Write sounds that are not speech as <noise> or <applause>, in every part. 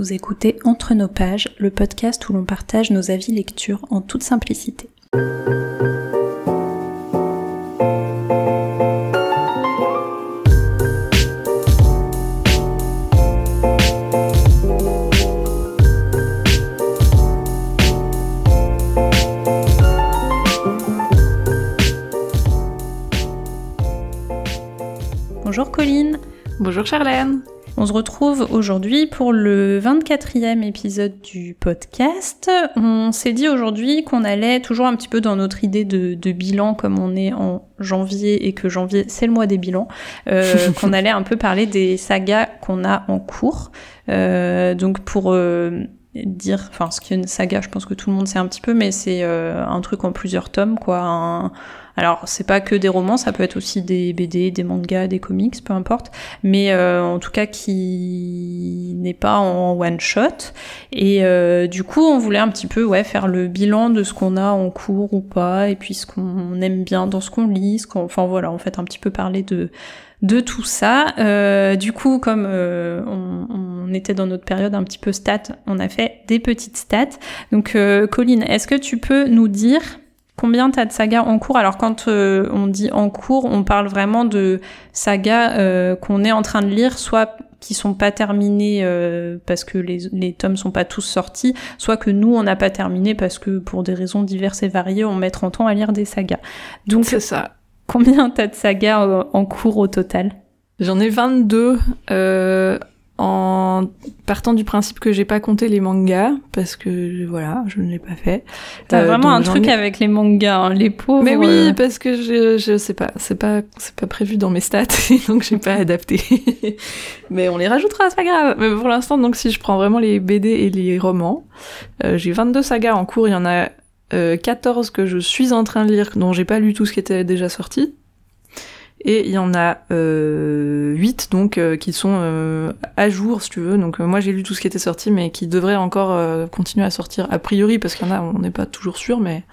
Vous écoutez Entre nos pages, le podcast où l'on partage nos avis lecture en toute simplicité. Bonjour Colline. Bonjour Charlène. On se retrouve aujourd'hui pour le 24e épisode du podcast. On s'est dit aujourd'hui qu'on allait toujours un petit peu dans notre idée de, bilan, comme on est en janvier et que janvier c'est le mois des bilans, euh, <laughs> qu'on allait un peu parler des sagas qu'on a en cours. Euh, donc pour euh, dire, enfin ce qui est une saga, je pense que tout le monde sait un petit peu, mais c'est un truc en plusieurs tomes, quoi. Un, alors, c'est pas que des romans, ça peut être aussi des BD, des mangas, des comics, peu importe, mais euh, en tout cas qui n'est pas en one shot. Et euh, du coup, on voulait un petit peu ouais faire le bilan de ce qu'on a en cours ou pas, et puis ce qu'on aime bien dans ce qu'on lit, ce qu'on, enfin voilà, en fait un petit peu parler de de tout ça. Euh, du coup, comme on, était dans notre période un petit peu stat, on a fait des petites stats. Donc, Colline, est-ce que tu peux nous dire Combien t'as de sagas en cours Alors quand euh, on dit en cours, on parle vraiment de sagas euh, qu'on est en train de lire, soit qui sont pas terminées euh, parce que les, les tomes sont pas tous sortis, soit que nous on n'a pas terminé parce que pour des raisons diverses et variées, on met 30 ans à lire des sagas. Donc c'est ça. Combien t'as de sagas en cours au total? J'en ai 22. Euh, en partant du principe que j'ai pas compté les mangas parce que voilà je ne l'ai pas fait. T'as euh, vraiment un truc avec les mangas hein, les pauvres. Mais oui euh. parce que je je sais pas c'est pas c'est pas prévu dans mes stats <laughs> donc j'ai pas adapté. <laughs> Mais on les rajoutera c'est pas grave. Mais pour l'instant donc si je prends vraiment les BD et les romans euh, j'ai 22 sagas en cours. Il y en a 14 que je suis en train de lire dont j'ai pas lu tout ce qui était déjà sorti et il y en a euh, 8 donc euh, qui sont euh, à jour si tu veux. Donc euh, moi j'ai lu tout ce qui était sorti mais qui devrait encore continuer à sortir a priori parce qu'il y en a on n'est pas toujours sûr mais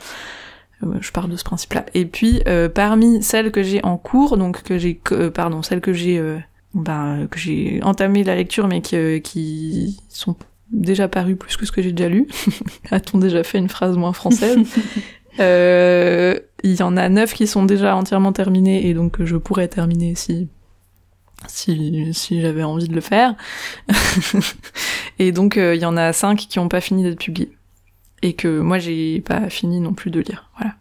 je pars de ce principe-là. Et puis parmi celles que j'ai en cours donc que j'ai pardon celles que j'ai ben, que j'ai entamé la lecture mais qui, qui sont déjà parues plus que ce que j'ai déjà lu. <laughs> A-t-on déjà fait une phrase moins française? euh, <laughs> il y en a neuf qui sont déjà entièrement terminés et donc je pourrais terminer si si, si j'avais envie de le faire. <laughs> et donc euh, il y en a cinq qui n'ont pas fini d'être publiés et que moi j'ai pas fini non plus de lire. Voilà.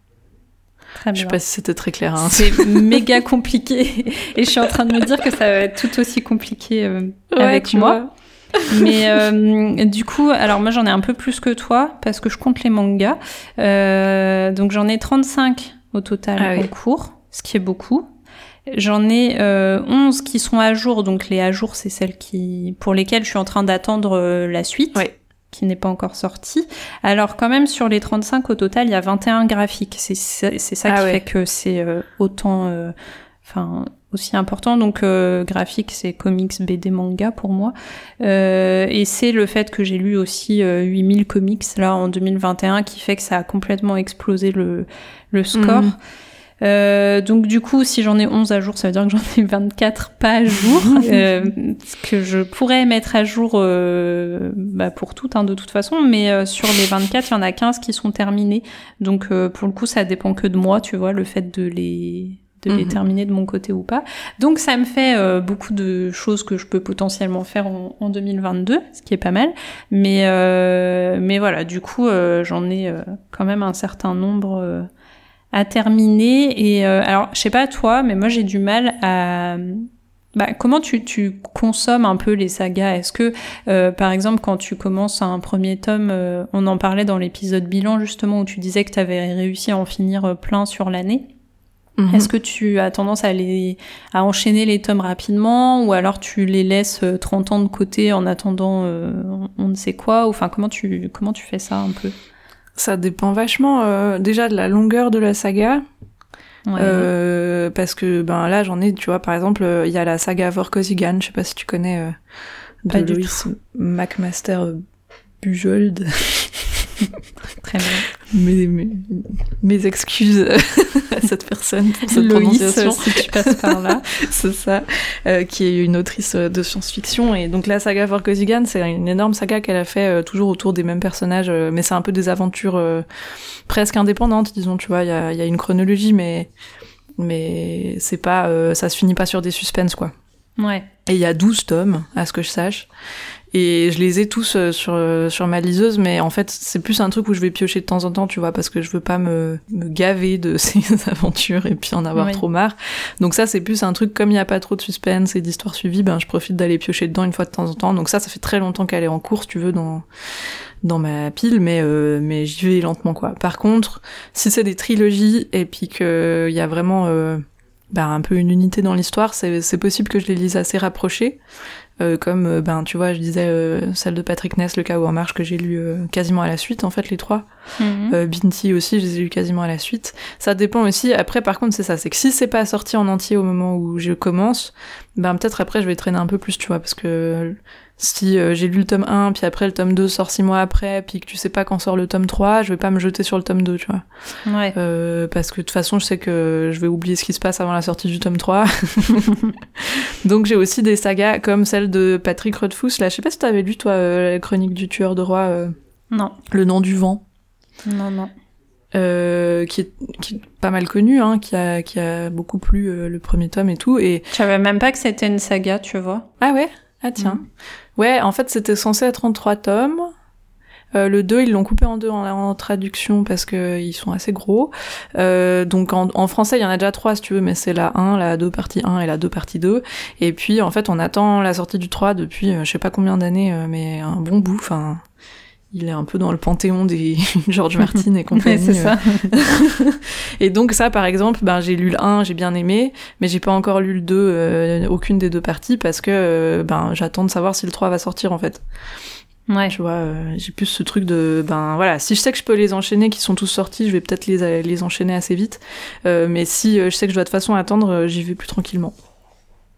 Très bien. Je sais pas si c'était très clair. Hein. C'est <laughs> méga compliqué et je suis en train de me dire que ça va être tout aussi compliqué euh, avec moi. <laughs> Mais euh, du coup, alors moi j'en ai un peu plus que toi parce que je compte les mangas. Euh, donc j'en ai 35 au total ah en cours, ce qui est beaucoup. J'en ai euh, 11 qui sont à jour, donc les à jour c'est celles qui pour lesquelles je suis en train d'attendre euh, la suite. qui n'est pas encore sortie. Alors quand même sur les 35 au total, il y a 21 graphiques. C'est ça ah qui fait que c'est euh, autant enfin aussi important. Donc euh, graphique, c'est comics, BD, manga pour moi. Euh, et c'est le fait que j'ai lu aussi 8000 euh, comics là en 2021 qui fait que ça a complètement explosé le, le score. Mhm. Euh, donc du coup, si j'en ai 11 à jour, ça veut dire que j'en ai 24 pas à jour, <laughs> euh, que je pourrais mettre à jour euh, bah, pour toutes hein, de toute façon, mais sur les 24, il y en a 15 qui sont terminés. Donc pour le coup, ça dépend que de moi, tu vois, le fait de les de les mhm. terminer de mon côté ou pas. Donc ça me fait euh, beaucoup de choses que je peux potentiellement faire en, en 2022, ce qui est pas mal. Mais euh, mais voilà, du coup euh, j'en ai quand même un certain nombre à terminer. Et alors je sais pas toi, mais moi j'ai du mal à bah, comment tu, tu consommes un peu les sagas? Est-ce que, par exemple, quand tu commences un premier tome, on en parlait dans l'épisode bilan justement où tu disais que tu avais réussi à en finir plein sur l'année? Mhm. Est-ce que tu as tendance à, les, à enchaîner les tomes rapidement ou alors tu les laisses 30 euh, ans de côté en attendant euh, on ne sait quoi Enfin, comment tu, comment tu fais ça un peu? Ça dépend vachement euh, déjà de la longueur de la saga. parce que ben là j'en ai, tu vois, par exemple, il y a la saga Vorkosigan, je sais pas si tu connais de Louis McMaster Bujold. <laughs> Très bien. <laughs> Mes, mes, mes excuses <laughs> à cette personne pour cette Loïs, prononciation. si tu passes par là. <laughs> c'est ça, euh, qui est une autrice de science-fiction. Et donc la saga Vorkosigan, c'est une énorme saga qu'elle a fait euh, toujours autour des mêmes personnages, euh, mais c'est un peu des aventures euh, presque indépendantes, disons, tu vois, il y a, y a, une chronologie, mais, mais c'est pas, euh, ça se finit pas sur des suspens, quoi. Ouais. Et il y a 12 tomes, à ce que je sache. Et je les ai tous euh, sur, euh, sur ma liseuse, mais en fait, c'est plus un truc où je vais piocher de temps en temps, tu vois, parce que je veux pas me, me gaver de <laughs> ces aventures et puis en avoir Oui. trop marre. Donc ça, c'est plus un truc, comme il n'y a pas trop de suspense et d'histoires suivies, ben, je profite d'aller piocher dedans une fois de temps en temps. Donc ça, ça fait très longtemps qu'elle est en cours, si tu veux, dans, dans ma pile, mais, euh, mais j'y vais lentement, quoi. Par contre, si c'est des trilogies et puis qu'il y a vraiment euh, ben, un peu une unité dans l'histoire, c'est c'est possible que je les lise assez rapprochés. Euh, comme euh, ben tu vois je disais euh, celle de Patrick Ness le chaos en marche que j'ai lu euh, quasiment à la suite en fait les trois. Mhm. euh, Binti aussi je les ai lus quasiment à la suite. Ça dépend aussi. Après par contre c'est ça c'est que si c'est pas sorti en entier au moment où je commence ben peut-être après je vais traîner un peu plus tu vois parce que si euh, j'ai lu le tome 1 puis après le tome 2 sort 6 mois après puis que tu sais pas quand sort le tome 3 je vais pas me jeter sur le tome 2 tu vois Ouais. euh, parce que de toute façon, je sais que je vais oublier ce qui se passe avant la sortie du tome 3. <laughs> Donc j'ai aussi des sagas comme celle de Patrick Rothfuss. Là, je sais pas si t'avais lu, toi, euh, la chronique du tueur de roi, euh, Non. Le nom du vent, Non, non. euh, qui, est, qui est pas mal connu, hein, qui, a, qui a beaucoup plu euh, le premier tome et tout. Et... Je savais même pas que c'était une saga, tu vois. Ah ouais? Ah tiens. Mhm. Ouais, en fait, c'était censé être en trois tomes. Euh, le 2, ils l'ont coupé en deux en, en traduction parce que ils sont assez gros. Euh, donc en, en français, il y en a déjà trois si tu veux, mais c'est la 1, la 2 partie 1 et la 2 partie 2. Et puis en fait, on attend la sortie du 3 depuis euh, je sais pas combien d'années, euh, mais un bon bout. Enfin, il est un peu dans le panthéon des <laughs> George Martin et <laughs> compagnie. C'est ça. <laughs> Et donc ça, par exemple, ben, j'ai lu le 1, j'ai bien aimé, mais j'ai pas encore lu le 2, euh, aucune des deux parties, parce que euh, ben, j'attends de savoir si le 3 va sortir, en fait. Ouais. Tu vois, euh, j'ai plus ce truc de, ben voilà, si je sais que je peux les enchaîner, qu'ils sont tous sortis, je vais peut-être les, les enchaîner assez vite. Euh, mais si euh, je sais que je dois de toute façon attendre, euh, j'y vais plus tranquillement.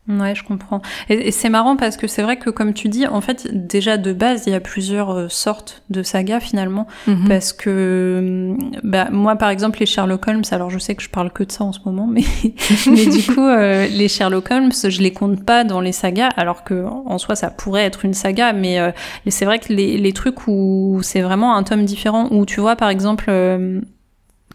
Ouais, je comprends. Et, et c'est marrant parce que c'est vrai que, comme tu dis, en fait, déjà de base, il y a plusieurs euh, sortes de sagas finalement. Mhm. Parce que, hum, bah, moi, par exemple, les Sherlock Holmes, alors je sais que je parle que de ça en ce moment, mais, <laughs> mais du coup, euh, les Sherlock Holmes, je les compte pas dans les sagas, alors que en soi, ça pourrait être une saga, mais euh, c'est vrai que les, les trucs où c'est vraiment un tome différent, où tu vois, par exemple, euh,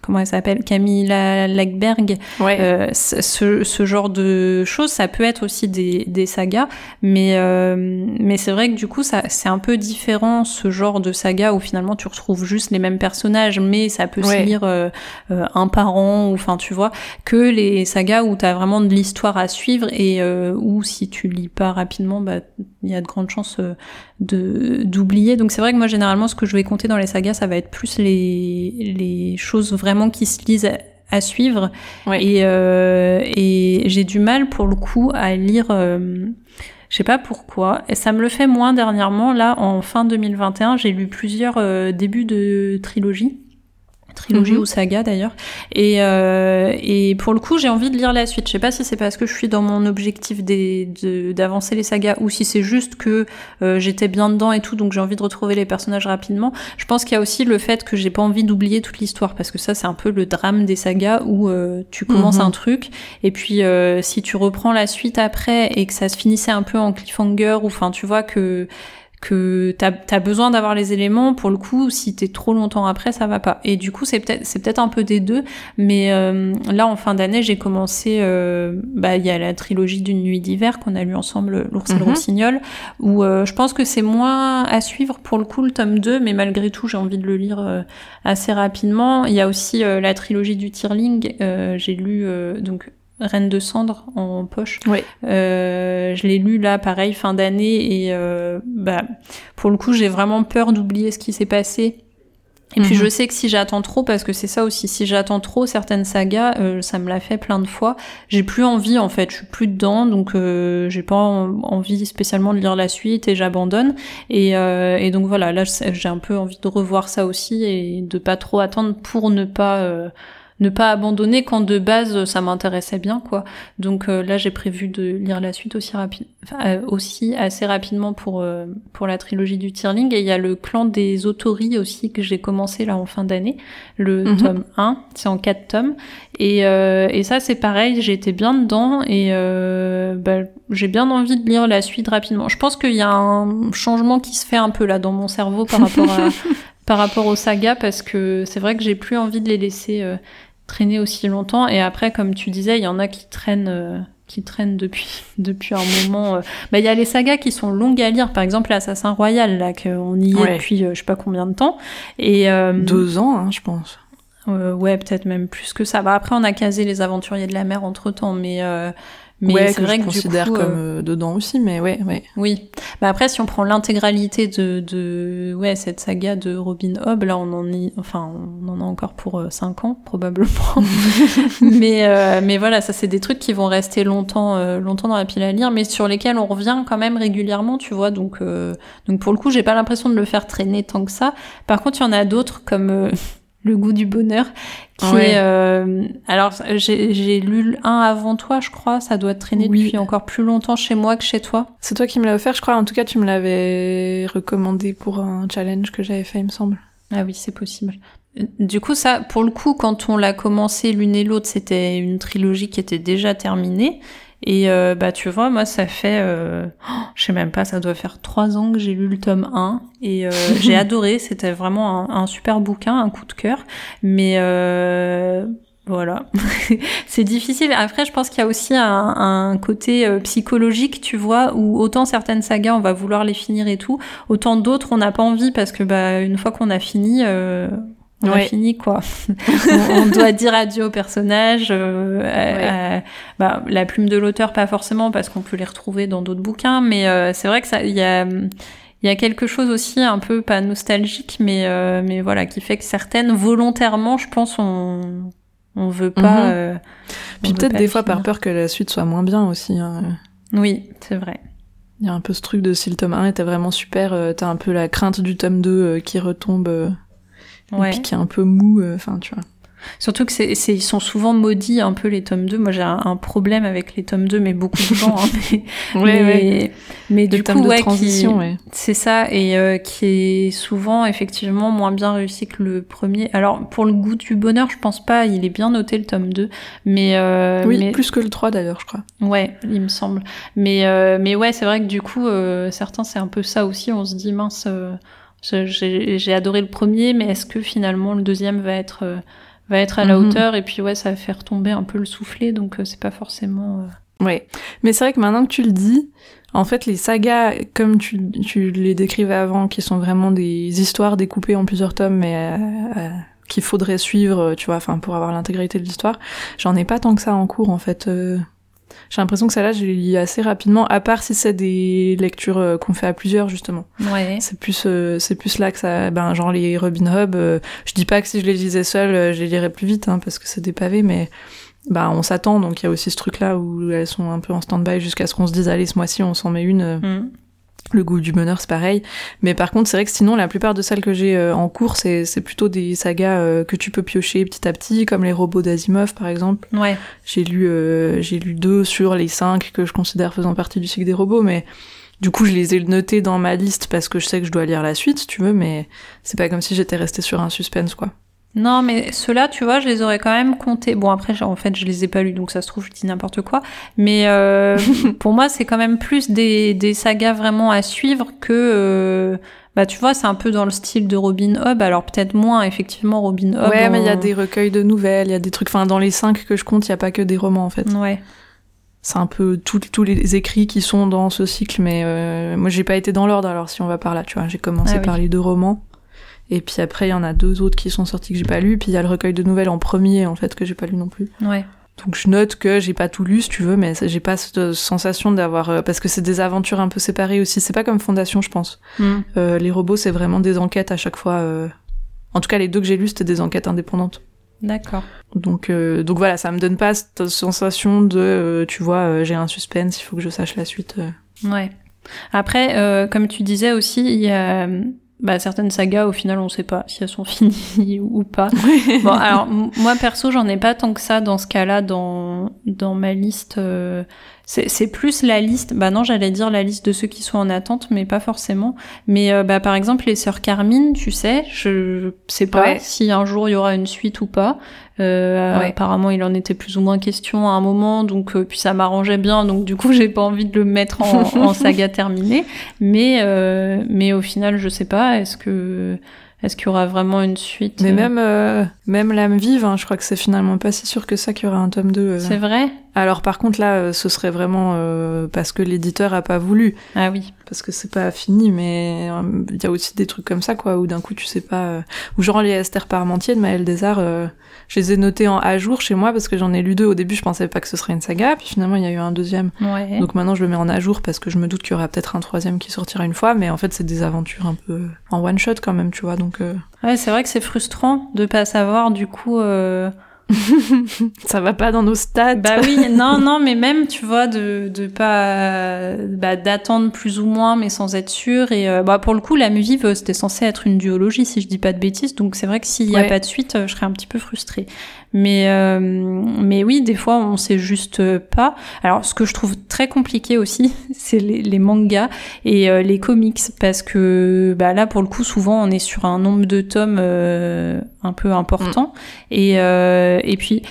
comment elle s'appelle Camilla Lackberg, Ouais. euh, ce, genre de choses, ça peut être aussi des, des sagas, mais, euh, mais c'est vrai que du coup, ça, c'est un peu différent ce genre de saga où finalement tu retrouves juste les mêmes personnages, mais ça peut Ouais. se lire euh, un par an, ou enfin tu vois, que les sagas où tu as vraiment de l'histoire à suivre et où si tu lis pas rapidement, bah il y a de grandes chances de d'oublier. Donc c'est vrai que moi généralement ce que je vais compter dans les sagas, ça va être plus les les choses vraiment qui se lisent à, à suivre. Ouais. Et, euh, et j'ai du mal pour le coup à lire. euh, je sais pas pourquoi. Et ça me le fait moins dernièrement. Là, en fin 2021, j'ai lu plusieurs euh, débuts de trilogie. Trilogie Mhm. ou saga d'ailleurs. Et, euh, et pour le coup, j'ai envie de lire la suite. Je sais pas si c'est parce que je suis dans mon objectif d'avancer les sagas ou si c'est juste que euh, j'étais bien dedans et tout, donc j'ai envie de retrouver les personnages rapidement. Je pense qu'il y a aussi le fait que j'ai pas envie d'oublier toute l'histoire parce que ça, c'est un peu le drame des sagas où euh, tu commences Mhm. un truc et puis euh, si tu reprends la suite après et que ça se finissait un peu en cliffhanger ou enfin tu vois que que t'as as besoin d'avoir les éléments pour le coup si t'es trop longtemps après ça va pas et du coup c'est peut-être c'est peut-être un peu des deux mais euh, là en fin d'année j'ai commencé euh, bah il y a la trilogie d'une nuit d'hiver qu'on a lu ensemble l'ours et le Mhm. rossignol où euh, je pense que c'est moins à suivre pour le coup le tome 2 mais malgré tout j'ai envie de le lire euh, assez rapidement il y a aussi euh, la trilogie du Tirling euh, j'ai lu euh, donc Reine de cendre en poche Ouais. euh, je l'ai lu là, pareil, fin d'année, et euh, bah, pour le coup, j'ai vraiment peur d'oublier ce qui s'est passé. Et puis Mhm. je sais que si j'attends trop, parce que c'est ça aussi, si j'attends trop certaines sagas, euh, ça me l'a fait plein de fois, j'ai plus envie en fait, je suis plus dedans, donc euh, j'ai pas en- envie spécialement de lire la suite et j'abandonne. Et, euh, et donc voilà, là j'ai un peu envie de revoir ça aussi et de pas trop attendre pour ne pas ne pas abandonner quand de base ça m'intéressait bien quoi. Donc euh, là j'ai prévu de lire la suite aussi rapide, euh, aussi assez rapidement pour euh, pour la trilogie du Tirling et il y a le clan des Autori aussi que j'ai commencé là en fin d'année, le mhm. tome 1, c'est en 4 tomes et et ça c'est pareil, j'ai été bien dedans et bah, j'ai bien envie de lire la suite rapidement. Je pense qu'il y a un changement qui se fait un peu là dans mon cerveau par rapport à <laughs> par rapport aux sagas parce que c'est vrai que j'ai plus envie de les laisser traîner aussi longtemps. Et après, comme tu disais, il y en a qui traînent, euh, qui traînent depuis <laughs> depuis un moment. Euh. Bah, il y a les sagas qui sont longues à lire. Par exemple, l'Assassin Royal, là, qu'on y est depuis euh, je sais pas combien de temps. Et deux ans, hein, je pense. ouais, peut-être même plus que ça. Bah, après, on a casé les Aventuriers de la mer entre temps, mais mais c'est vrai que, je considère comme euh, euh, dedans aussi, mais ouais, ouais. Oui. Bah après, si on prend l'intégralité de, de ouais cette saga de Robin Hobb, là on en y, enfin on en a encore pour 5 euh, ans probablement. <laughs> mais mais voilà, ça c'est des trucs qui vont rester longtemps longtemps dans la pile à lire, mais sur lesquels on revient quand même régulièrement, tu vois. Donc donc pour le coup, j'ai pas l'impression de le faire traîner tant que ça. Par contre, il y en a d'autres comme le goût du bonheur qui est euh, alors j'ai lu un avant toi je crois ça doit traîner depuis encore plus longtemps chez moi que chez toi. C'est toi qui me l'as offert je crois. En tout cas tu me l'avais recommandé pour un challenge que j'avais fait il me semble. Ah oui c'est possible. Du coup ça pour le coup quand on l'a commencé l'une et l'autre c'était une trilogie qui était déjà terminée et euh, bah tu vois, moi ça fait, euh, je sais même pas, ça doit faire trois ans que j'ai lu le tome 1 et euh, <laughs> j'ai adoré. C'était vraiment un, super bouquin, un coup de cœur. Mais euh, voilà, <laughs> c'est difficile. Après, je pense qu'il y a aussi un, un côté euh, psychologique, tu vois, où autant certaines sagas on va vouloir les finir et tout, autant d'autres on n'a pas envie parce que bah une fois qu'on a fini. Euh, on a fini quoi. <laughs> on, doit dire adieu au personnage. Euh, bah, la plume de l'auteur pas forcément parce qu'on peut les retrouver dans d'autres bouquins, mais euh, c'est vrai que ça, il y a, y a quelque chose aussi un peu pas nostalgique, mais euh, mais voilà qui fait que certaines volontairement, je pense, on on veut pas. Mhm. Puis peut-être des fois par peur que la suite soit moins bien aussi. Hein. Oui, c'est vrai. Il y a un peu ce truc de si le tome 1 était vraiment super, t'as un peu la crainte du tome 2 qui retombe ouais. et puis qui est un peu mou, euh, enfin tu vois. Surtout que c'est, ils sont souvent maudits un peu les tomes 2. Moi j'ai un, problème avec les tomes 2, mais beaucoup de gens. Hein, <laughs> mais, ouais, mais, du coup, ouais, transition, c'est ça, et euh, qui est souvent effectivement moins bien réussi que le premier. Alors pour le goût du bonheur, je pense pas, il est bien noté le tome 2, mais euh, oui, plus que le 3 d'ailleurs, je crois. Ouais, il me semble. Mais euh, mais ouais, c'est vrai que du coup, euh, certains c'est un peu ça aussi. On se dit mince. Euh, j'ai adoré le premier, mais est-ce que finalement le deuxième va être euh, va être à la mhm. hauteur Et puis ouais, ça va faire tomber un peu le soufflet, donc euh, c'est pas forcément. Euh... Ouais, mais c'est vrai que maintenant que tu le dis, en fait, les sagas, comme tu, tu les décrivais avant, qui sont vraiment des histoires découpées en plusieurs tomes, mais qu'il faudrait suivre, tu vois, enfin pour avoir l'intégralité de l'histoire, j'en ai pas tant que ça en cours en fait. J'ai l'impression que celle-là, je les lis assez rapidement, à part si c'est des lectures euh, qu'on fait à plusieurs, justement. Ouais. C'est plus, euh, c'est plus là que ça, ben, genre les Robin Hood, euh, je dis pas que si je les lisais seule, je les lirais plus vite, hein, parce que c'est des pavés, mais, ben, on s'attend, donc il y a aussi ce truc-là où elles sont un peu en stand-by jusqu'à ce qu'on se dise, allez, ce mois-ci, on s'en met une. Mm. Le goût du bonheur, c'est pareil. Mais par contre, c'est vrai que sinon, la plupart de celles que j'ai euh, en cours, c'est, plutôt des sagas euh, que tu peux piocher petit à petit, comme les robots d'Asimov, par exemple. Ouais. J'ai lu, euh, j'ai lu deux sur les cinq que je considère faisant partie du cycle des robots, mais du coup, je les ai notés dans ma liste parce que je sais que je dois lire la suite, si tu veux, mais c'est pas comme si j'étais restée sur un suspense, quoi. Non, mais ceux-là, tu vois, je les aurais quand même comptés. Bon, après, en fait, je les ai pas lus, donc ça se trouve, je dis n'importe quoi. Mais euh, <laughs> pour moi, c'est quand même plus des, des sagas vraiment à suivre que... Euh, bah, tu vois, c'est un peu dans le style de Robin Hood. Alors, peut-être moins, effectivement, Robin Hood. Ouais, mais il y a des recueils de nouvelles, il y a des trucs... Enfin, dans les cinq que je compte, il y a pas que des romans, en fait. Ouais. C'est un peu tous les écrits qui sont dans ce cycle, mais euh, moi, j'ai pas été dans l'ordre, alors si on va par là, tu vois. J'ai commencé ah par les deux romans. Et puis après, il y en a deux autres qui sont sortis que j'ai pas lu. Puis il y a le recueil de nouvelles en premier, en fait, que j'ai pas lu non plus. Ouais. Donc je note que j'ai pas tout lu, si tu veux, mais j'ai pas cette sensation d'avoir... Euh, parce que c'est des aventures un peu séparées aussi. C'est pas comme Fondation, je pense. Mm. Euh, les robots, c'est vraiment des enquêtes à chaque fois. Euh. En tout cas, les deux que j'ai lus, c'était des enquêtes indépendantes. D'accord. Donc, donc voilà, ça me donne pas cette sensation de, tu vois, j'ai un suspense, il faut que je sache la suite. Ouais. Après, comme tu disais aussi, il y a bah, certaines sagas, au final, on sait pas si elles sont <laughs> finies ou pas. bon, alors, moi, perso, j'en ai pas tant que ça dans ce cas-là, dans, dans ma liste. Euh, c'est plus la liste, bah non, j'allais dire la liste de ceux qui sont en attente, mais pas forcément. Mais euh, bah, par exemple, les sœurs Carmine, tu sais, je sais pas si un jour il y aura une suite ou pas. Euh, Apparemment, il en était plus ou moins question à un moment, donc euh, puis ça m'arrangeait bien, donc du coup, <laughs> j'ai pas envie de le mettre en, en <laughs> saga terminée. Mais euh, mais au final, je sais pas. Est-ce que est-ce qu'il y aura vraiment une suite Mais même, euh, même l'âme vive, hein, je crois que c'est finalement pas si sûr que ça qu'il y aura un tome 2. Euh. C'est vrai? Alors par contre là, euh, ce serait vraiment parce que l'éditeur a pas voulu. Ah oui. Parce que c'est pas fini, mais il y a aussi des trucs comme ça, quoi, où d'un coup tu sais pas... Ou genre les Esther Parmentier de Maël Desarts, je les ai notés en à jour chez moi parce que j'en ai lu deux. Au début, je pensais pas que ce serait une saga, puis finalement, il y a eu un deuxième. Donc maintenant, je le mets en à jour parce que je me doute qu'il y aura peut-être un troisième qui sortira une fois, mais en fait, c'est des aventures un peu en one shot quand même, tu vois. Donc. Euh. Ouais, c'est vrai que c'est frustrant de pas savoir du coup. Euh <laughs> ça va pas dans nos stats. Bah oui, <laughs> non, non, mais même, tu vois, de, de pas, bah, d'attendre plus ou moins, mais sans être sûr. Et euh, bah, pour le coup, la vive, c'était censé être une duologie, si je dis pas de bêtises. Donc c'est vrai que s'il y a pas de suite, je serais un petit peu frustrée. Mais, euh, mais oui, des fois, on sait juste pas. Alors, ce que je trouve très compliqué aussi, <laughs> c'est les, les, mangas et euh, les comics, parce que bah, là, pour le coup, souvent, on est sur un nombre de tomes un peu important. Mm. Et, et puis,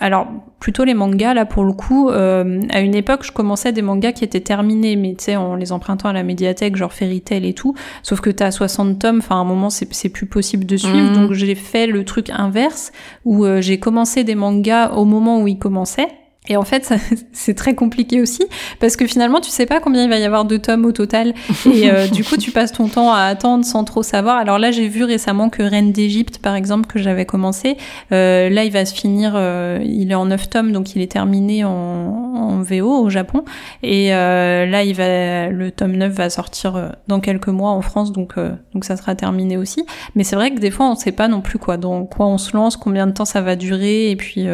alors plutôt les mangas là pour le coup. Euh, à une époque, je commençais des mangas qui étaient terminés, mais tu sais en les empruntant à la médiathèque, genre Fairy Tail et tout. Sauf que t'as 60 tomes, enfin à un moment c'est plus possible de suivre, mhm. donc j'ai fait le truc inverse où euh, j'ai commencé des mangas au moment où ils commençaient et en fait, <laughs> c'est très compliqué aussi parce que finalement, tu sais pas combien il va y avoir de tomes au total. <laughs> Et euh, du coup, tu passes ton temps à attendre sans trop savoir. Alors là, j'ai vu récemment que Reine d'Égypte, par exemple, que j'avais commencé, euh, là, il va se finir. Euh, il est en 9 tomes, donc il est terminé en, en VO au Japon. Et là, il va, le tome 9 va sortir dans quelques mois en France, donc donc ça sera terminé aussi. Mais c'est vrai que des fois, on sait pas non plus quoi, dans quoi on se lance, combien de temps ça va durer, et puis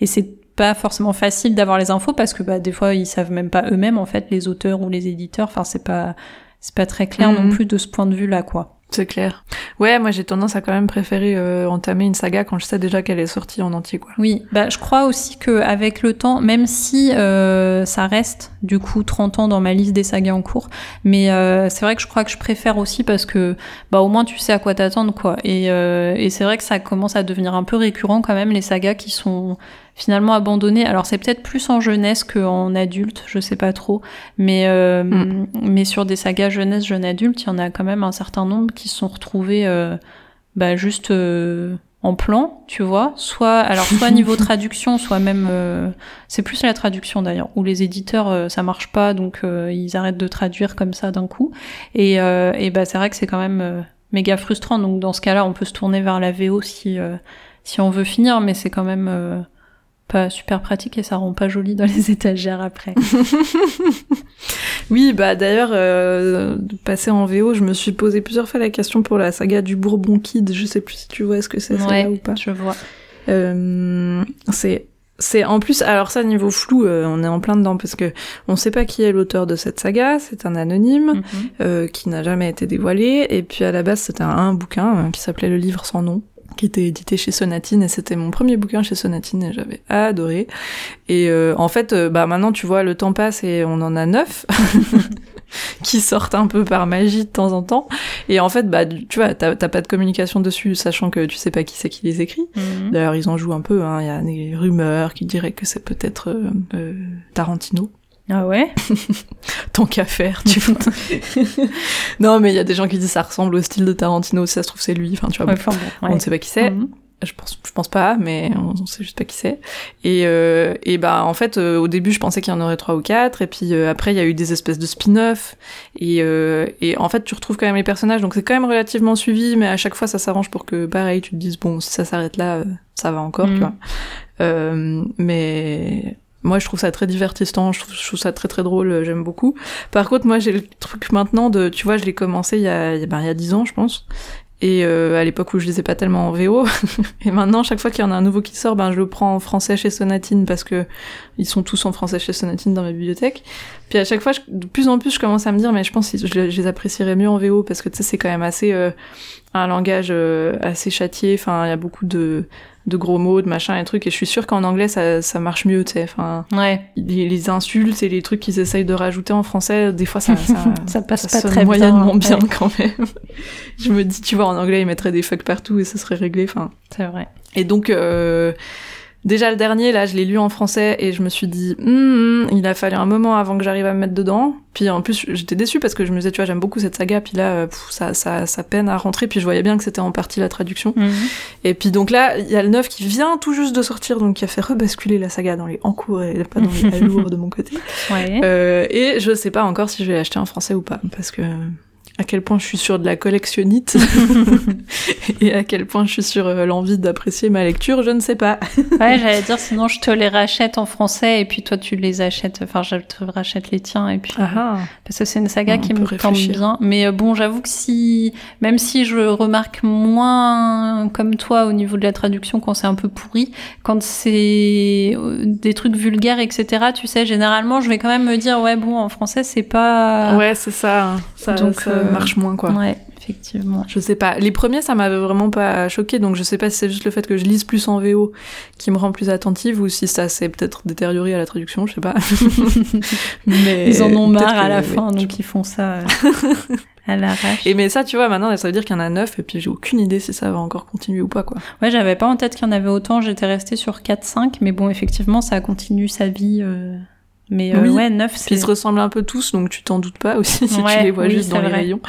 et c'est pas forcément facile d'avoir les infos parce que bah, des fois ils savent même pas eux-mêmes en fait les auteurs ou les éditeurs enfin c'est pas c'est pas très clair non mhm. plus de ce point de vue là quoi c'est clair. Ouais, moi j'ai tendance à quand même préférer euh, entamer une saga quand je sais déjà qu'elle est sortie en entier, quoi. Oui, bah je crois aussi que avec le temps, même si euh, ça reste du coup 30 ans dans ma liste des sagas en cours, mais euh, c'est vrai que je crois que je préfère aussi parce que bah au moins tu sais à quoi t'attendre, quoi. Et, et c'est vrai que ça commence à devenir un peu récurrent quand même les sagas qui sont finalement abandonné. Alors c'est peut-être plus en jeunesse qu'en adulte, je sais pas trop, mais euh, mm. mais sur des sagas jeunesse jeune adulte, il y en a quand même un certain nombre qui se sont retrouvés euh, bah, juste euh, en plan, tu vois, soit alors soit <laughs> niveau traduction, soit même c'est plus la traduction d'ailleurs où les éditeurs ça marche pas donc ils arrêtent de traduire comme ça d'un coup et et bah c'est vrai que c'est quand même méga frustrant donc dans ce cas-là on peut se tourner vers la VO si si on veut finir mais c'est quand même pas super pratique et ça rend pas joli dans les <laughs> étagères après. <laughs> oui, bah d'ailleurs, euh, passer en VO, je me suis posé plusieurs fois la question pour la saga du Bourbon Kid. Je sais plus si tu vois ce que c'est ouais, ou pas. Je vois. Euh, c'est c'est en plus alors ça niveau flou euh, on est en plein dedans parce que on sait pas qui est l'auteur de cette saga c'est un anonyme mhm. euh, qui n'a jamais été dévoilé et puis à la base c'était un, un bouquin qui s'appelait le livre sans nom qui était édité chez Sonatine et c'était mon premier bouquin chez Sonatine et j'avais adoré. Et euh, en fait, euh, bah maintenant tu vois, le temps passe et on en a neuf <laughs> qui sortent un peu par magie de temps en temps. Et en fait, bah tu vois, t'as pas de communication dessus, sachant que tu sais pas qui c'est qui les écrit. Mhm. D'ailleurs, ils en jouent un peu. Hein. Il y a des rumeurs qui diraient que c'est peut-être euh, Tarantino. Ah ouais <laughs> Tant qu'à faire, tu vois. <laughs> non, mais il y a des gens qui disent ça ressemble au style de Tarantino, si ça se trouve c'est lui, enfin tu vois. On ne sait pas qui c'est. Mhm. Je pense, je pense pas, mais on, ne sait juste pas qui c'est. Et, euh, et bah en fait, euh, au début, je pensais qu'il y en aurait trois ou quatre, et puis euh, après, il y a eu des espèces de spin-off, et, et en fait, tu retrouves quand même les personnages, donc c'est quand même relativement suivi, mais à chaque fois, ça s'arrange pour que, pareil, tu te dises bon, si ça s'arrête là, ça va encore, tu mhm. vois. mais moi, je trouve ça très divertissant, je trouve, ça très très drôle, euh, j'aime beaucoup. Par contre, moi, j'ai le truc maintenant de, tu vois, je l'ai commencé il y a, ben, il y a 10 ans, je pense. Et euh, à l'époque où je lisais pas tellement en VO, <laughs> et maintenant chaque fois qu'il y en a un nouveau qui sort, ben je le prends en français chez Sonatine parce que ils sont tous en français chez Sonatine dans ma bibliothèque. Puis à chaque fois, de plus en plus, je commence à me dire, mais je pense que je, les apprécierais mieux en VO parce que tu sais, c'est quand même assez euh, un langage euh, assez châtié. Enfin, il y a beaucoup de de gros mots, de machin et trucs. Et je suis sûre qu'en anglais, ça, ça marche mieux, tu sais. Enfin, ouais. les, insultes et les trucs qu'ils essayent de rajouter en français, des fois, ça, <laughs> ça, ça passe pas très moyennement bien, quand même. <laughs> je me dis, tu vois, en anglais, ils mettraient des fuck partout et ça serait réglé. Enfin, c'est vrai. Et donc, euh, Déjà le dernier, là, je l'ai lu en français et je me suis dit, hmm, il a fallu un moment avant que j'arrive à me mettre dedans. Puis en plus, j'étais déçue parce que je me disais, tu vois, j'aime beaucoup cette saga. Puis là, ça, ça, ça peine à rentrer. Puis je voyais bien que c'était en partie la traduction. Mhm. Et puis donc là, il y a le neuf qui vient tout juste de sortir, donc qui a fait rebasculer la saga dans les en cours et pas dans les <laughs> lourds de mon côté. Ouais. Euh, et je sais pas encore si je vais l'acheter en français ou pas parce que à quel point je suis sur de la collectionnite <laughs> et à quel point je suis sur euh, l'envie d'apprécier ma lecture, je ne sais pas. <laughs> ouais, j'allais dire <laughs> sinon je te les rachète en français et puis toi tu les achètes, enfin je te rachète les tiens et puis ah ah. parce que c'est une saga qui me tente bien. Mais euh, bon, j'avoue que si même si je remarque moins comme toi au niveau de la traduction quand c'est un peu pourri, quand c'est euh, des trucs vulgaires etc. Tu sais, généralement je vais quand même me dire ouais bon en français c'est pas. Ouais c'est ça. Hein. ça. Donc euh, marche moins quoi. Ouais, effectivement. Je sais pas. Les premiers, ça m'avait vraiment pas choqué, donc je sais pas si c'est juste le fait que je lise plus en VO qui me rend plus attentive ou si ça s'est peut-être détérioré à la traduction, je sais pas. <laughs> mais ils en ont marre à la fin, donc ils font ça. Euh, à l'arrache. Et mais ça, tu vois, maintenant, ça veut dire qu'il y en a neuf, et puis j'ai aucune idée si ça va encore continuer ou pas, quoi. Ouais, j'avais pas en tête qu'il y en avait autant, j'étais restée sur 4-5, mais bon, effectivement, ça continue sa vie. Euh... Mais euh, ouais, neuf, c'est. Ils se ressemblent un peu tous, donc tu t'en doutes pas aussi <laughs> si tu les vois juste dans les rayons.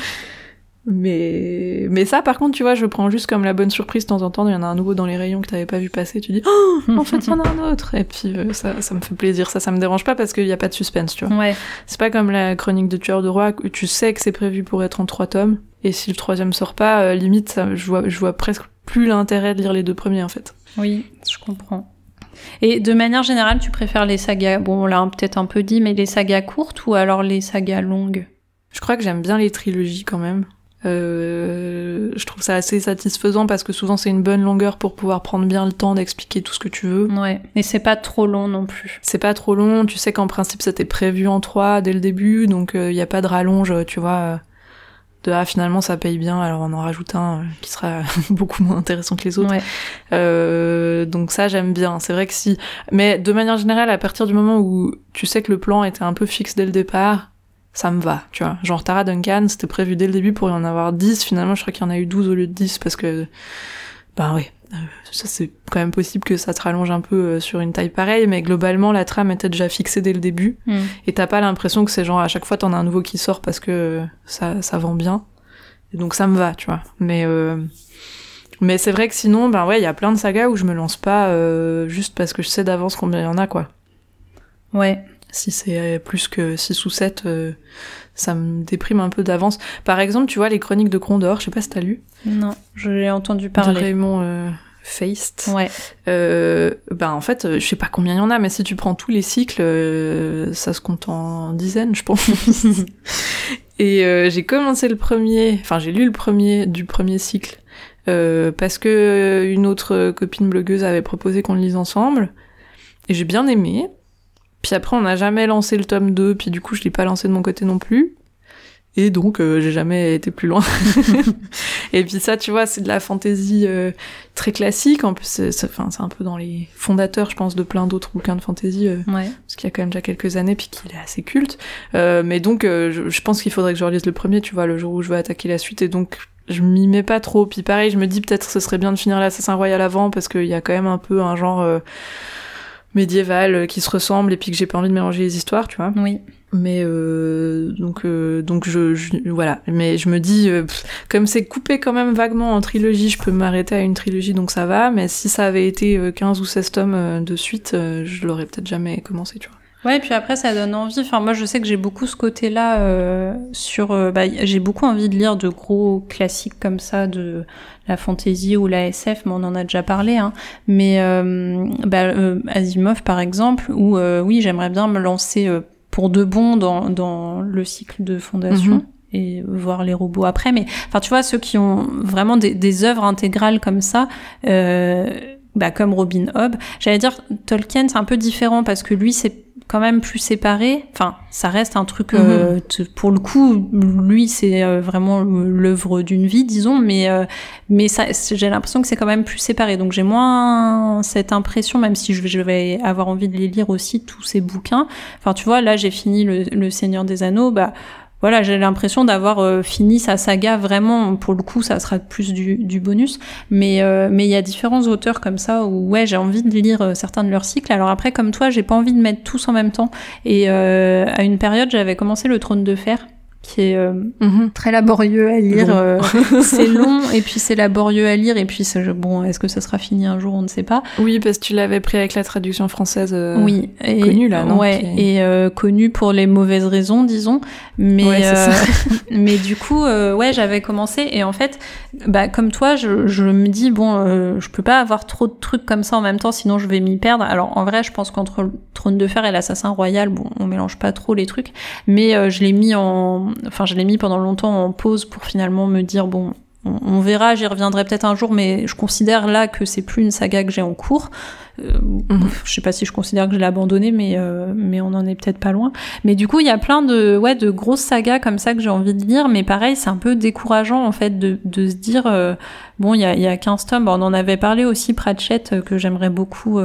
Mais mais ça, par contre, tu vois, je prends juste comme la bonne surprise de temps en temps. Il y en a un nouveau dans les rayons que t'avais pas vu passer. Tu dis, oh, <laughs> en fait, il y en a un autre. Et puis euh, ça, ça me fait plaisir. Ça, ça me dérange pas parce qu'il y a pas de suspense, tu vois. Ouais. C'est pas comme la chronique de tueur de roi où tu sais que c'est prévu pour être en trois tomes. Et si le troisième sort pas, euh, limite, ça, je vois, je vois presque plus l'intérêt de lire les deux premiers en fait. Oui, je comprends. Et de manière générale, tu préfères les sagas, bon, on l'a peut-être un peu dit, mais les sagas courtes ou alors les sagas longues? Je crois que j'aime bien les trilogies quand même. Euh, je trouve ça assez satisfaisant parce que souvent c'est une bonne longueur pour pouvoir prendre bien le temps d'expliquer tout ce que tu veux. Ouais, et c'est pas trop long non plus. C'est pas trop long, tu sais qu'en principe c'était prévu en trois dès le début, donc il euh, n'y a pas de rallonge, tu vois. De ah finalement ça paye bien alors on en rajoute un euh, qui sera <laughs> beaucoup moins intéressant que les autres. Euh, donc ça j'aime bien. C'est vrai que si mais de manière générale à partir du moment où tu sais que le plan était un peu fixe dès le départ ça me va tu vois. Genre Tara Duncan c'était prévu dès le début pour y en avoir 10 finalement je crois qu'il y en a eu 12 au lieu de 10 parce que ben oui euh, ça c'est quand même possible que ça te rallonge un peu euh, sur une taille pareille, mais globalement la trame était déjà fixée dès le début, mm. et t'as pas l'impression que c'est genre à chaque fois t'en as un nouveau qui sort parce que ça, ça vend bien. Et donc ça me va, tu vois. Mais euh, mais c'est vrai que sinon, ben ouais, il y a plein de sagas où je me lance pas juste parce que je sais d'avance combien il y en a, quoi. Ouais. Si c'est plus que 6 ou 7, ça me déprime un peu d'avance. Par exemple, tu vois, les chroniques de Condor, je sais pas si t'as lu. Non, je l'ai entendu parler. De Raymond euh, Feist. Ouais. Euh, ben en fait, euh, je sais pas combien il y en a, mais si tu prends tous les cycles, euh, ça se compte en dizaines, je pense. <laughs> Et j'ai commencé le premier, enfin j'ai lu le premier du premier cycle parce que une autre copine blogueuse avait proposé qu'on le lise ensemble, et j'ai bien aimé. Puis après, on n'a jamais lancé le tome 2, puis du coup, je l'ai pas lancé de mon côté non plus. Et donc, euh, j'ai jamais été plus loin. <laughs> et puis ça, tu vois, c'est de la fantaisie euh, très classique. En plus, c'est, enfin, c'est un peu dans les fondateurs, je pense, de plein d'autres bouquins de fantaisie. Euh, ouais. Parce qu'il y a quand même déjà quelques années, puis qu'il est assez culte. mais donc, je, je, pense qu'il faudrait que je relise le premier, tu vois, le jour où je vais attaquer la suite. Et donc, je m'y mets pas trop. Puis pareil, je me dis peut-être ce serait bien de finir l'Assassin Royal avant, parce qu'il y a quand même un peu un genre médiéval euh, qui se ressemblent et puis que j'ai pas envie de mélanger les histoires, tu vois. Oui. Mais euh, donc euh, donc je, voilà. Mais je me dis euh, comme c'est coupé quand même vaguement en trilogie, je peux m'arrêter à une trilogie donc ça va. Mais si ça avait été 15 ou 16 tomes de suite, je l'aurais peut-être jamais commencé, tu vois. Ouais, et puis après, ça donne envie. Enfin, moi, je sais que j'ai beaucoup ce côté-là sur. Bah, j'ai beaucoup envie de lire de gros classiques comme ça, de la fantasy ou la SF, mais on en a déjà parlé. Hein. Mais euh, bah, euh, Asimov, par exemple, où oui, j'aimerais bien me lancer pour de bon dans, dans le cycle de fondation. et voir les robots après. Mais enfin, tu vois, ceux qui ont vraiment des, des œuvres intégrales comme ça, euh, bah, comme Robin Hobb, j'allais dire Tolkien, c'est un peu différent parce que lui, c'est quand même plus séparé. Enfin, ça reste un truc. Euh, mhm. pour le coup, lui, c'est euh, vraiment l'œuvre d'une vie, disons. Mais euh, mais ça, j'ai l'impression que c'est quand même plus séparé. Donc j'ai moins cette impression, même si je vais avoir envie de les lire aussi tous ces bouquins. Enfin, tu vois, là, j'ai fini le, le Seigneur des Anneaux. Bah voilà, j'ai l'impression d'avoir euh, fini sa saga vraiment. Pour le coup, ça sera plus du, bonus. Mais euh, mais il y a différents auteurs comme ça où ouais, j'ai envie de lire euh, certains de leurs cycles. Alors après, comme toi, j'ai pas envie de mettre tous en même temps. Et à une période, j'avais commencé le Trône de Fer qui est euh, mhm. très laborieux à lire. Euh, <laughs> c'est long et puis c'est laborieux à lire et puis bon, est-ce que ça sera fini un jour On ne sait pas. Oui, parce que tu l'avais pris avec la traduction française. Euh, oui, et, connue là, non Ouais, et connue pour les mauvaises raisons, disons. Mais <laughs> mais du coup, ouais, j'avais commencé et en fait, bah comme toi, je, je me dis bon, je peux pas avoir trop de trucs comme ça en même temps, sinon je vais m'y perdre. Alors en vrai, je pense qu'entre le Trône de Fer et l'Assassin Royal, bon, on mélange pas trop les trucs, mais je l'ai mis en enfin, je l'ai mis pendant longtemps en pause pour finalement me dire bon, on, verra, j'y reviendrai peut-être un jour, mais je considère là que c'est plus une saga que j'ai en cours. Euh, mhm. Je sais pas si je considère que je l'ai abandonné, mais euh, mais on en est peut-être pas loin. Mais du coup, il y a plein de ouais de grosses sagas comme ça que j'ai envie de lire, mais pareil, c'est un peu décourageant en fait de, de se dire euh, bon, il y a, y a 15 tomes. on en avait parlé aussi Pratchett euh, que j'aimerais beaucoup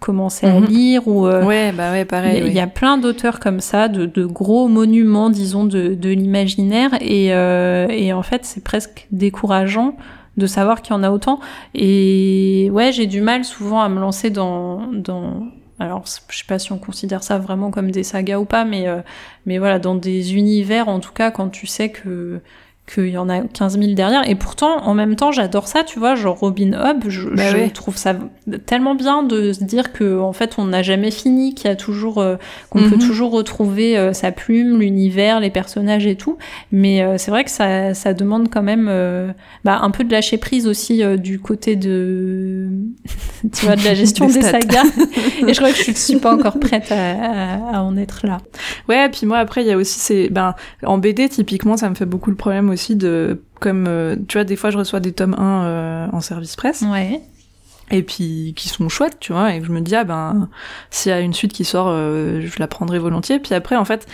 commencer à mhm. lire ou ouais bah ouais pareil. Il y, a plein d'auteurs comme ça, de, de gros monuments disons de, de l'imaginaire et et en fait c'est presque décourageant de savoir qu'il y en a autant. Et ouais, j'ai du mal souvent à me lancer dans, dans alors je sais pas si on considère ça vraiment comme des sagas ou pas, mais euh, mais voilà, dans des univers en tout cas, quand tu sais que qu'il y en a 15 000 derrière. Et pourtant, en même temps, j'adore ça, tu vois, genre Robin Hood, je, bah trouve ça tellement bien de se dire que en fait, on n'a jamais fini, qu'il y a toujours, euh, qu'on peut mhm. toujours retrouver euh, sa plume, l'univers, les personnages et tout. Mais euh, c'est vrai que ça, ça demande quand même bah, un peu de lâcher prise aussi du côté de, <laughs> tu vois, de la gestion des, sagas. <laughs> et je crois que je suis pas encore prête à, à, en être là. Ouais, et puis moi après, il y a aussi ces, ben, en BD typiquement, ça me fait beaucoup le problème aussi aussi de comme euh, tu vois des fois je reçois des tomes 1 euh, en service presse. Ouais. Et puis qui sont chouettes, tu vois, et je me dis ah ben s'il y a une suite qui sort, euh, je la prendrai volontiers. Puis après en fait,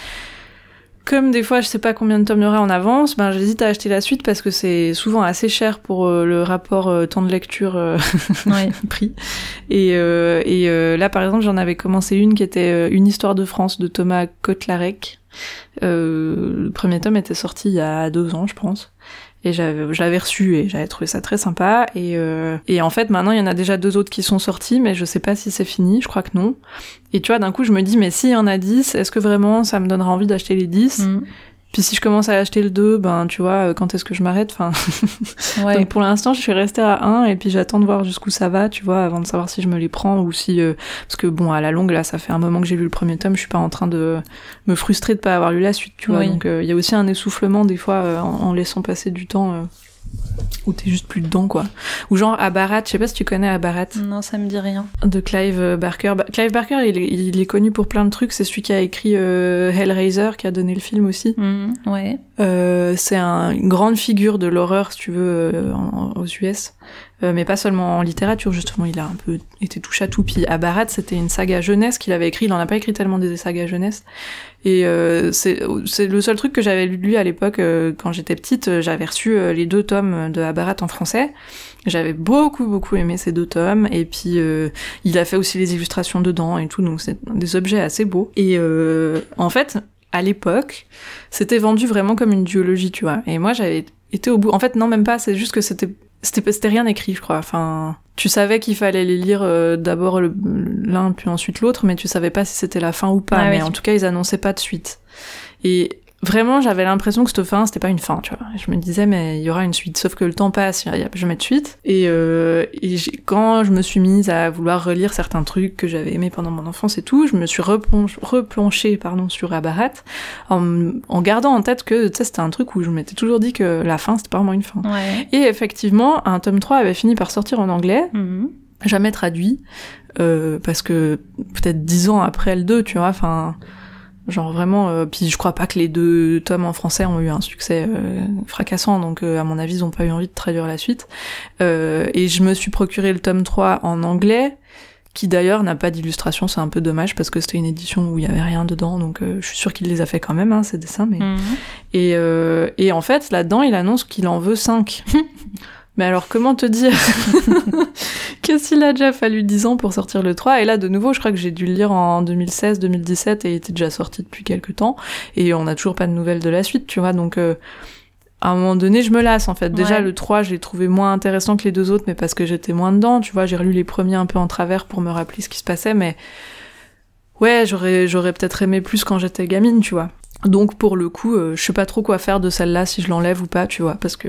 comme des fois je sais pas combien de tomes il y aura en avance, ben j'hésite à acheter la suite parce que c'est souvent assez cher pour le rapport temps de lecture <laughs> ouais. prix. Et, et là par exemple j'en avais commencé une qui était une histoire de France de Thomas Kotlarek euh, le premier tome était sorti il y a deux ans, je pense. Et j'avais, je l'avais reçu et j'avais trouvé ça très sympa. Et, euh, et en fait, maintenant, il y en a déjà deux autres qui sont sortis, mais je sais pas si c'est fini, je crois que non. Et tu vois, d'un coup, je me dis, mais s'il y en a dix, est-ce que vraiment ça me donnera envie d'acheter les dix? Mm. Puis si je commence à acheter le 2, ben tu vois, euh, quand est-ce que je m'arrête Enfin, <laughs> ouais. donc pour l'instant, je suis restée à 1 et puis j'attends de voir jusqu'où ça va, tu vois, avant de savoir si je me les prends ou si euh, parce que bon, à la longue là, ça fait un moment que j'ai lu le premier tome, je suis pas en train de me frustrer de pas avoir lu la suite, tu vois. Donc euh, il y a aussi un essoufflement des fois en, en, laissant passer du temps où t'es juste plus dedans quoi. Ou genre Abarat, je sais pas si tu connais Abarat. Non, ça me dit rien. De Clive Barker. Bah, Clive Barker, il est, il est, connu pour plein de trucs. C'est celui qui a écrit euh, Hellraiser, qui a donné le film aussi. Mmh, ouais. Euh, c'est un, une grande figure de l'horreur, si tu veux, euh, aux US. Euh, mais pas seulement en littérature, justement, il a un peu été touché à tout. Puis Abarat, c'était une saga jeunesse qu'il avait écrit. Il en a pas écrit tellement des sagas jeunesse. Et euh, c'est le seul truc que j'avais lu à l'époque quand j'étais petite. J'avais reçu les deux tomes de Abarat en français. J'avais beaucoup beaucoup aimé ces deux tomes. Et puis il a fait aussi les illustrations dedans et tout, donc c'est des objets assez beaux. Et en fait, à l'époque, c'était vendu vraiment comme une duologie, tu vois. Et moi, j'avais été au bout. En fait, non, même pas. C'est juste que c'était c'était rien écrit, je crois. Enfin, tu savais qu'il fallait les lire euh, d'abord l'un puis ensuite l'autre, mais tu savais pas si c'était la fin ou pas. Ah mais en tout cas, ils annonçaient pas de suite. Et vraiment, j'avais l'impression que cette fin, c'était pas une fin, tu vois. Je me disais, mais il y aura une suite. Sauf que le temps passe, il y a jamais de suite. Et, euh, et quand je me suis mise à vouloir relire certains trucs que j'avais aimés pendant mon enfance et tout, je me suis replonchée pardon, sur Abarat en, en gardant en tête que, tu sais, c'était un truc où je m'étais toujours dit que la fin, c'était pas vraiment une fin. Et effectivement, un tome 3 avait fini par sortir en anglais. Mm-hmm. Jamais traduit, euh, parce que peut-être dix ans après le 2, tu vois, enfin, Genre vraiment, euh, puis je crois pas que les deux tomes en français ont eu un succès euh, fracassant, donc euh, à mon avis ils ont pas eu envie de traduire la suite. et je me suis procuré le tome 3 en anglais, qui d'ailleurs n'a pas d'illustration, c'est un peu dommage parce que c'était une édition où il y avait rien dedans, donc je suis sûre qu'il les a fait quand même, hein, ces dessins. Mais... Mhm. Et, et en fait, là-dedans, il annonce qu'il en veut 5. <laughs> Mais alors, comment te dire <laughs> que s'il a déjà fallu 10 ans pour sortir le 3 Et là, de nouveau, je crois que j'ai dû le lire en 2016, 2017 et il était déjà sorti depuis quelques temps. Et on n'a toujours pas de nouvelles de la suite, tu vois. Donc, euh, à un moment donné, je me lasse, en fait. Déjà, le 3, je l'ai trouvé moins intéressant que les deux autres, mais parce que j'étais moins dedans, tu vois. J'ai relu les premiers un peu en travers pour me rappeler ce qui se passait, mais ouais, j'aurais, j'aurais peut-être aimé plus quand j'étais gamine, tu vois. Donc pour le coup, euh, je sais pas trop quoi faire de celle-là, si je l'enlève ou pas, tu vois, parce que...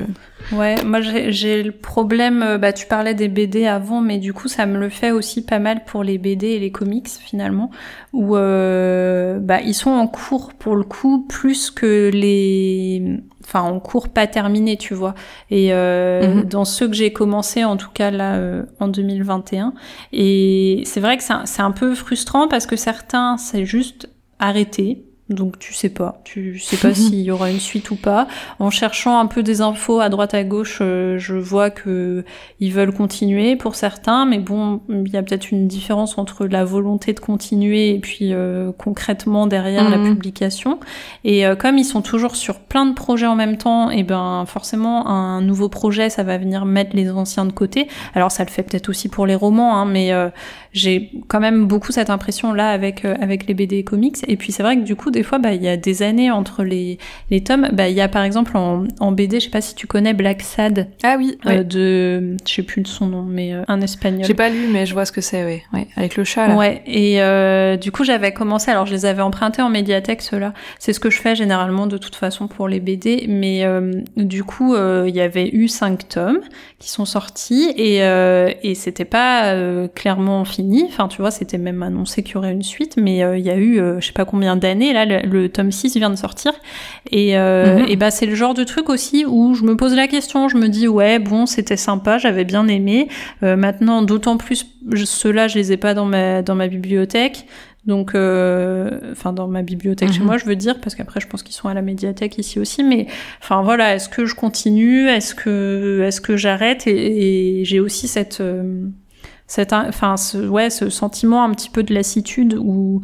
Ouais, moi j'ai le problème, euh, bah tu parlais des BD avant, mais du coup ça me le fait aussi pas mal pour les BD et les comics finalement, où euh, bah, ils sont en cours pour le coup plus que les... Enfin en cours pas terminé, tu vois. Et euh, mhm. dans ceux que j'ai commencé, en tout cas là en 2021, et c'est vrai que c'est un peu frustrant parce que certains c'est juste arrêté donc tu sais pas, tu sais pas <laughs> s'il y aura une suite ou pas. En cherchant un peu des infos à droite à gauche, euh, je vois que ils veulent continuer pour certains, mais bon, il y a peut-être une différence entre la volonté de continuer et puis euh, concrètement derrière la mhm. publication. Et euh, comme ils sont toujours sur plein de projets en même temps, et ben forcément un nouveau projet, ça va venir mettre les anciens de côté. Alors ça le fait peut-être aussi pour les romans, hein, mais j'ai quand même beaucoup cette impression là avec avec les BD et comics. Et puis c'est vrai que du coup des fois, bah, il y a des années entre les, les tomes. Bah, il y a par exemple en, en BD, je sais pas si tu connais Black Sad. Ah oui. Euh, de, je sais plus de son nom, mais euh, un espagnol. J'ai pas lu, mais je vois ce que c'est, oui. Ouais, avec le chat là. Ouais. Et euh, du coup, j'avais commencé. Alors, je les avais empruntés en médiathèque, ceux-là. C'est ce que je fais généralement de toute façon pour les BD. Mais du coup, il y avait eu cinq tomes qui sont sortis et et c'était pas clairement fini. Enfin, tu vois, c'était même annoncé qu'il y aurait une suite, mais il y a eu, je sais pas combien d'années là le, tome 6 vient de sortir. Et, euh, mhm. et bah, c'est le genre de truc aussi où je me pose la question, je me dis, ouais, bon, c'était sympa, j'avais bien aimé. Euh, maintenant, d'autant plus, ceux-là, je les ai pas dans ma, dans ma bibliothèque. Donc, euh, enfin, dans ma bibliothèque chez mhm. moi, je veux dire, parce qu'après, je pense qu'ils sont à la médiathèque ici aussi. Mais, enfin, voilà, est-ce que je continue? Est-ce que, est-ce que j'arrête? Et, j'ai aussi cette, cette, enfin, ce, ouais, ce sentiment un petit peu de lassitude où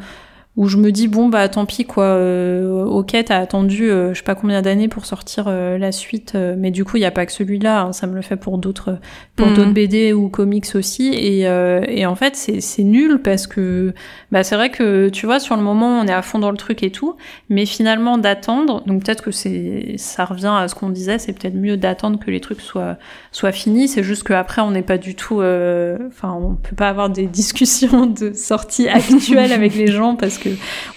où je me dis bon bah tant pis quoi euh, ok t'as attendu euh, je sais pas combien d'années pour sortir euh, la suite euh, mais du coup il y a pas que celui-là hein, ça me le fait pour d'autres pour mhm. d'autres BD ou comics aussi et, et en fait c'est c'est nul parce que bah c'est vrai que tu vois sur le moment on est à fond dans le truc et tout mais finalement d'attendre donc peut-être que c'est ça revient à ce qu'on disait c'est peut-être mieux d'attendre que les trucs soient soient finis c'est juste qu'après on n'est pas du tout enfin on peut pas avoir des <laughs> discussions de sortie actuelle avec les gens parce que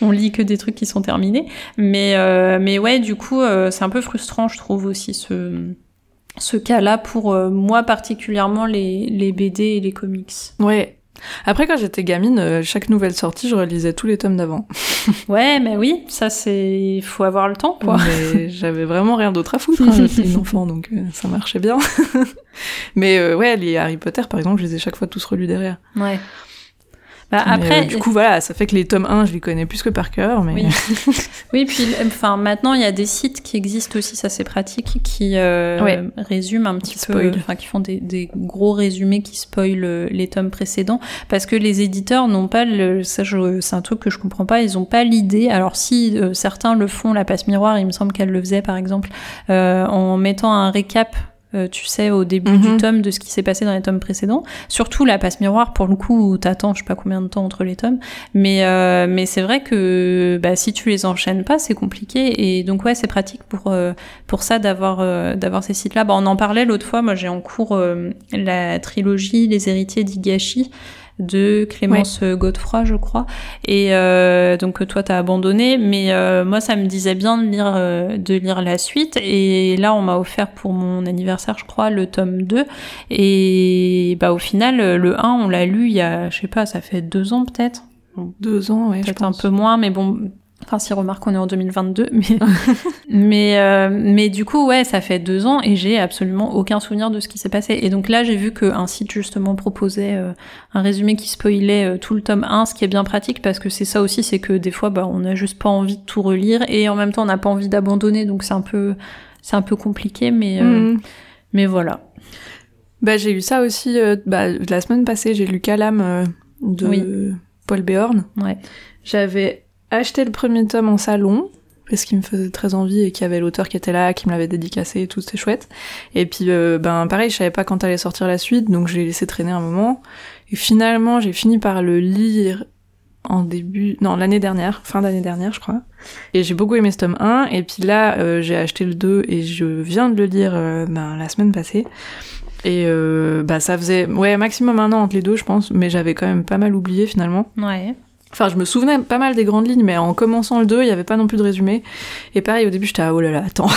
on lit que des trucs qui sont terminés. Mais, euh, mais ouais, du coup, euh, c'est un peu frustrant, je trouve aussi ce, ce cas-là pour euh, moi particulièrement les, les BD et les comics. Ouais, après, quand j'étais gamine, chaque nouvelle sortie, je relisais tous les tomes d'avant. <laughs> ouais, mais oui, ça c'est, il faut avoir le temps, quoi. Mais j'avais vraiment rien d'autre à foutre quand j'étais une enfant, donc ça marchait bien. <laughs> mais ouais, les Harry Potter, par exemple, je les ai chaque fois tous relus derrière. Ouais. Bah, après, euh, du coup, voilà, ça fait que les tomes 1, je les connais plus que par cœur. Mais... Oui. <laughs> oui, puis enfin, maintenant, il y a des sites qui existent aussi, ça c'est pratique, qui euh, résument un petit peu, enfin, qui font des, des, gros résumés qui spoilent euh, les tomes précédents, parce que les éditeurs n'ont pas, le, ça c'est un truc que je comprends pas, ils ont pas l'idée, alors si certains le font, la passe miroir, il me semble qu'elle le faisait par exemple, en mettant un récap euh, tu sais, au début du mhm. tome de ce qui s'est passé dans les tomes précédents. Surtout la passe miroir, pour le coup, où t'attends je sais pas combien de temps entre les tomes. Mais, euh, mais c'est vrai que bah, si tu les enchaînes pas, c'est compliqué. Et donc ouais, c'est pratique pour, euh, pour ça d'avoir d'avoir ces sites-là. Bah, on en parlait l'autre fois, moi j'ai en cours la trilogie Les héritiers d'Igashi de Clémence Godefroy, je crois. Et euh, donc toi, t'as abandonné, mais euh, moi, ça me disait bien de lire, euh, de lire la suite. Et là, on m'a offert pour mon anniversaire, je crois, le tome 2. Et bah au final, le 1, on l'a lu il y a, je sais pas, ça fait deux ans peut-être. Deux ans, ouais. Peut-être un peu moins, mais bon, Enfin, si remarque, on est en 2022, mais <laughs> mais euh, mais du coup, ouais, ça fait deux ans et j'ai absolument aucun souvenir de ce qui s'est passé. Et donc là, j'ai vu qu'un site justement proposait euh, un résumé qui spoilait euh, tout le tome 1, ce qui est bien pratique parce que c'est ça aussi, c'est que des fois, bah, on n'a juste pas envie de tout relire et en même temps, on n'a pas envie d'abandonner, donc c'est un peu c'est un peu compliqué, mais mm. mais voilà. Bah, j'ai eu ça aussi bah, la semaine passée, j'ai lu Calam de Paul Béorn. Ouais. J'avais acheté le premier tome en salon parce qu'il me faisait très envie et qu'il y avait l'auteur qui était là, qui me l'avait dédicacé et tout, c'était chouette. Et puis, euh, ben pareil, je savais pas quand allait sortir la suite, donc je l'ai laissé traîner un moment. Et finalement, j'ai fini par le lire en début, non, l'année dernière, fin d'année dernière, je crois. Et j'ai beaucoup aimé ce tome 1, et puis là, euh, j'ai acheté le 2 et je viens de le lire euh, ben, la semaine passée. Et bah ça faisait, ouais, maximum un an entre les deux, je pense, mais j'avais quand même pas mal oublié finalement. Ouais. Enfin, je me souvenais pas mal des grandes lignes, mais en commençant le 2, il n'y avait pas non plus de résumé. Et pareil, au début, j'étais ah oh là là, attends,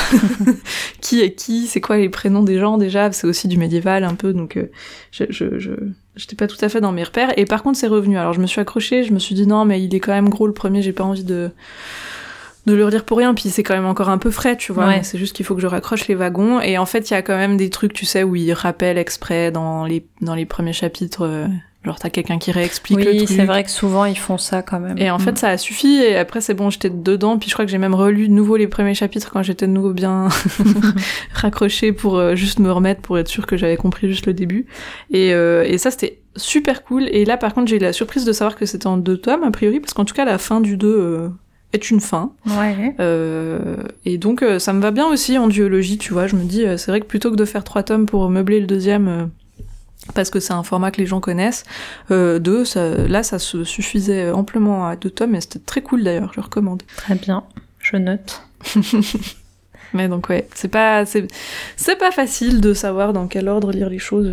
<laughs> qui est qui? C'est quoi les prénoms des gens déjà? C'est aussi du médiéval un peu, donc euh, je, je, je j'étais pas tout à fait dans mes repères. Et par contre, c'est revenu. Alors, je me suis accrochée, je me suis dit non, mais il est quand même gros le premier, j'ai pas envie de de le redire pour rien, puis c'est quand même encore un peu frais, tu vois. C'est juste qu'il faut que je raccroche les wagons. Et en fait, il y a quand même des trucs, tu sais, où il rappelle exprès dans les, dans les premiers chapitres euh, Genre t'as quelqu'un qui réexplique oui, le truc. Oui, c'est vrai que souvent ils font ça quand même. Et en fait mm. ça a suffi et après c'est bon, j'étais dedans puis je crois que j'ai même relu de nouveau les premiers chapitres quand j'étais de nouveau bien <laughs> <laughs> raccroché pour euh, juste me remettre pour être sûr que j'avais compris juste le début. Et, euh, et ça c'était super cool. Et là par contre j'ai eu la surprise de savoir que c'était en deux tomes a priori parce qu'en tout cas la fin du 2 euh, est une fin. Ouais. et donc ça me va bien aussi en duologie, tu vois. Je me dis c'est vrai que plutôt que de faire trois tomes pour meubler le deuxième parce que c'est un format que les gens connaissent. Euh, deux, ça, là, ça se suffisait amplement à deux tomes, et c'était très cool d'ailleurs, je le recommande. Très bien, je note. <laughs> Mais donc ouais, c'est pas c'est pas facile de savoir dans quel ordre lire les choses.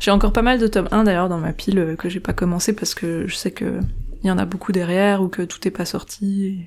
J'ai encore pas mal de tomes 1 d'ailleurs dans ma pile euh, que j'ai pas commencé parce que je sais que il y en a beaucoup derrière ou que tout est pas sorti.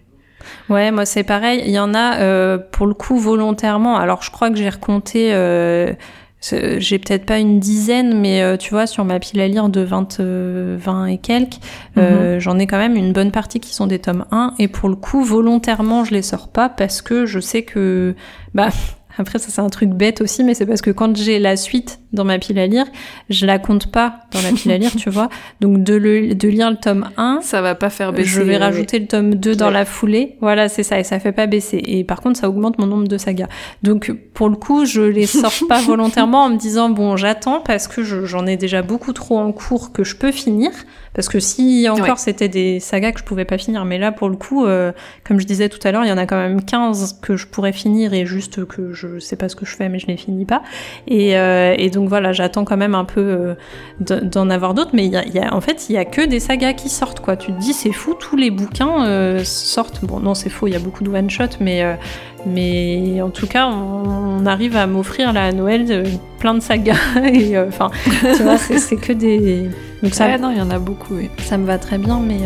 Ouais, moi c'est pareil. Il y en a euh, pour le coup volontairement. Alors je crois que j'ai recompté euh, j'ai peut-être pas une dizaine, mais euh, tu vois, sur ma pile à lire de 20, 20 euh, et quelques, euh, mhm. j'en ai quand même une bonne partie qui sont des tomes 1. Et pour le coup, volontairement, je les sors pas parce que je sais que, bah, après, ça, c'est un truc bête aussi, mais c'est parce que quand j'ai la suite dans ma pile à lire, je la compte pas dans la pile à lire, <laughs> tu vois. Donc, de, le, de lire le tome 1. Ça va pas faire baisser. Je vais rajouter le tome 2 dans la foulée. Voilà, c'est ça. Et ça fait pas baisser. Et par contre, ça augmente mon nombre de sagas. Donc, pour le coup, je les sors <laughs> pas volontairement en me disant, bon, j'attends parce que j'en ai déjà beaucoup trop en cours que je peux finir. Parce que si encore c'était des sagas que je pouvais pas finir, mais là pour le coup, euh, comme je disais tout à l'heure, il y en a quand même 15 que je pourrais finir et juste que je sais pas ce que je fais mais je les finis pas. Et, euh, et donc voilà, j'attends quand même un peu euh, d'en avoir d'autres, mais il y a, y a, en fait il y a que des sagas qui sortent quoi. Tu te dis c'est fou, tous les bouquins euh, sortent. Bon non c'est faux, il y a beaucoup de one shot, mais mais en tout cas, on, arrive à m'offrir la Noël plein de sagas. <laughs> et enfin, tu vois, c'est que des, donc ça, non, il y en a beaucoup. Oui. Ça me va très bien, mais,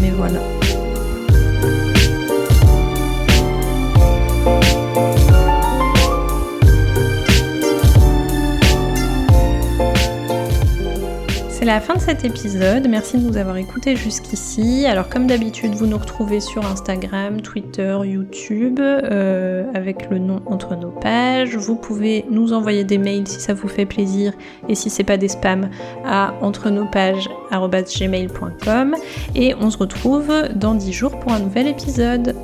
mais voilà. La fin de cet épisode. Merci de nous avoir écoutés jusqu'ici. Alors comme d'habitude, vous nous retrouvez sur Instagram, Twitter, YouTube euh, avec le nom entre nos pages. Vous pouvez nous envoyer des mails si ça vous fait plaisir et si c'est pas des spams à entre nos pages et on se retrouve dans 10 jours pour un nouvel épisode.